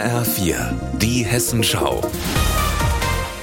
HR4, die Hessenschau.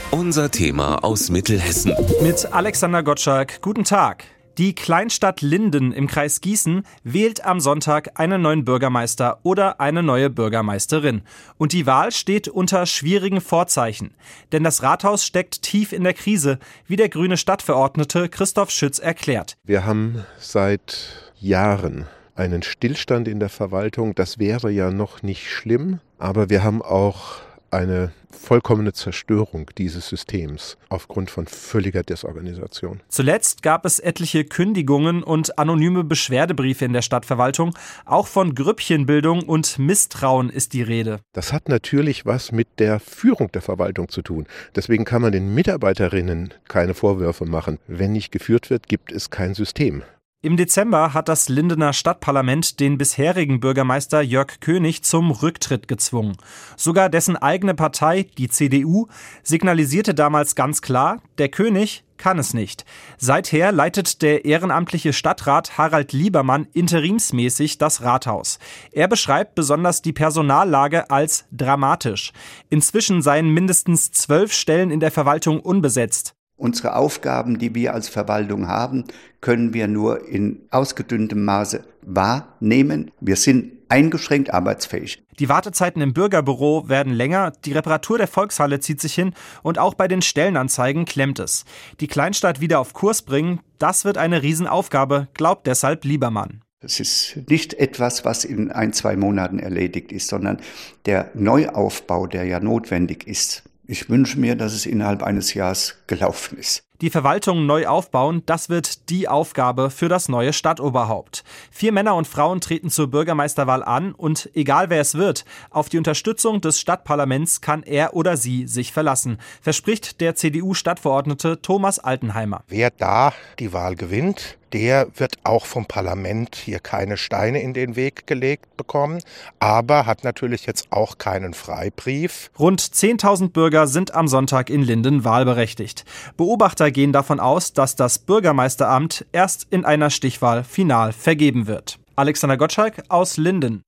Unser Thema aus Mittelhessen. Mit Alexander Gottschalk, guten Tag. Die Kleinstadt Linden im Kreis Gießen wählt am Sonntag einen neuen Bürgermeister oder eine neue Bürgermeisterin. Und die Wahl steht unter schwierigen Vorzeichen. Denn das Rathaus steckt tief in der Krise, wie der grüne Stadtverordnete Christoph Schütz erklärt. Wir haben seit Jahren einen Stillstand in der Verwaltung. Das wäre ja noch nicht schlimm, aber wir haben auch eine vollkommene Zerstörung dieses Systems aufgrund von völliger Desorganisation. Zuletzt gab es etliche Kündigungen und anonyme Beschwerdebriefe in der Stadtverwaltung. Auch von Grüppchenbildung und Misstrauen ist die Rede. Das hat natürlich was mit der Führung der Verwaltung zu tun. Deswegen kann man den Mitarbeiterinnen keine Vorwürfe machen. Wenn nicht geführt wird, gibt es kein System. Im Dezember hat das Lindener Stadtparlament den bisherigen Bürgermeister Jörg König zum Rücktritt gezwungen. Sogar dessen eigene Partei, die CDU, signalisierte damals ganz klar, der König kann es nicht. Seither leitet der ehrenamtliche Stadtrat Harald Liebermann interimsmäßig das Rathaus. Er beschreibt besonders die Personallage als dramatisch. Inzwischen seien mindestens zwölf Stellen in der Verwaltung unbesetzt. Unsere Aufgaben, die wir als Verwaltung haben, können wir nur in ausgedünntem Maße wahrnehmen. Wir sind eingeschränkt arbeitsfähig. Die Wartezeiten im Bürgerbüro werden länger, die Reparatur der Volkshalle zieht sich hin und auch bei den Stellenanzeigen klemmt es. Die Kleinstadt wieder auf Kurs bringen, das wird eine Riesenaufgabe, glaubt deshalb Liebermann. Es ist nicht etwas, was in ein, zwei Monaten erledigt ist, sondern der Neuaufbau, der ja notwendig ist, ich wünsche mir, dass es innerhalb eines Jahres gelaufen ist. Die Verwaltung neu aufbauen, das wird die Aufgabe für das neue Stadtoberhaupt. Vier Männer und Frauen treten zur Bürgermeisterwahl an und egal wer es wird, auf die Unterstützung des Stadtparlaments kann er oder sie sich verlassen, verspricht der CDU-Stadtverordnete Thomas Altenheimer. Wer da die Wahl gewinnt, der wird auch vom Parlament hier keine Steine in den Weg gelegt bekommen, aber hat natürlich jetzt auch keinen Freibrief. Rund 10.000 Bürger sind am Sonntag in Linden wahlberechtigt. Beobachter gehen davon aus, dass das Bürgermeisteramt erst in einer Stichwahl final vergeben wird. Alexander Gottschalk aus Linden.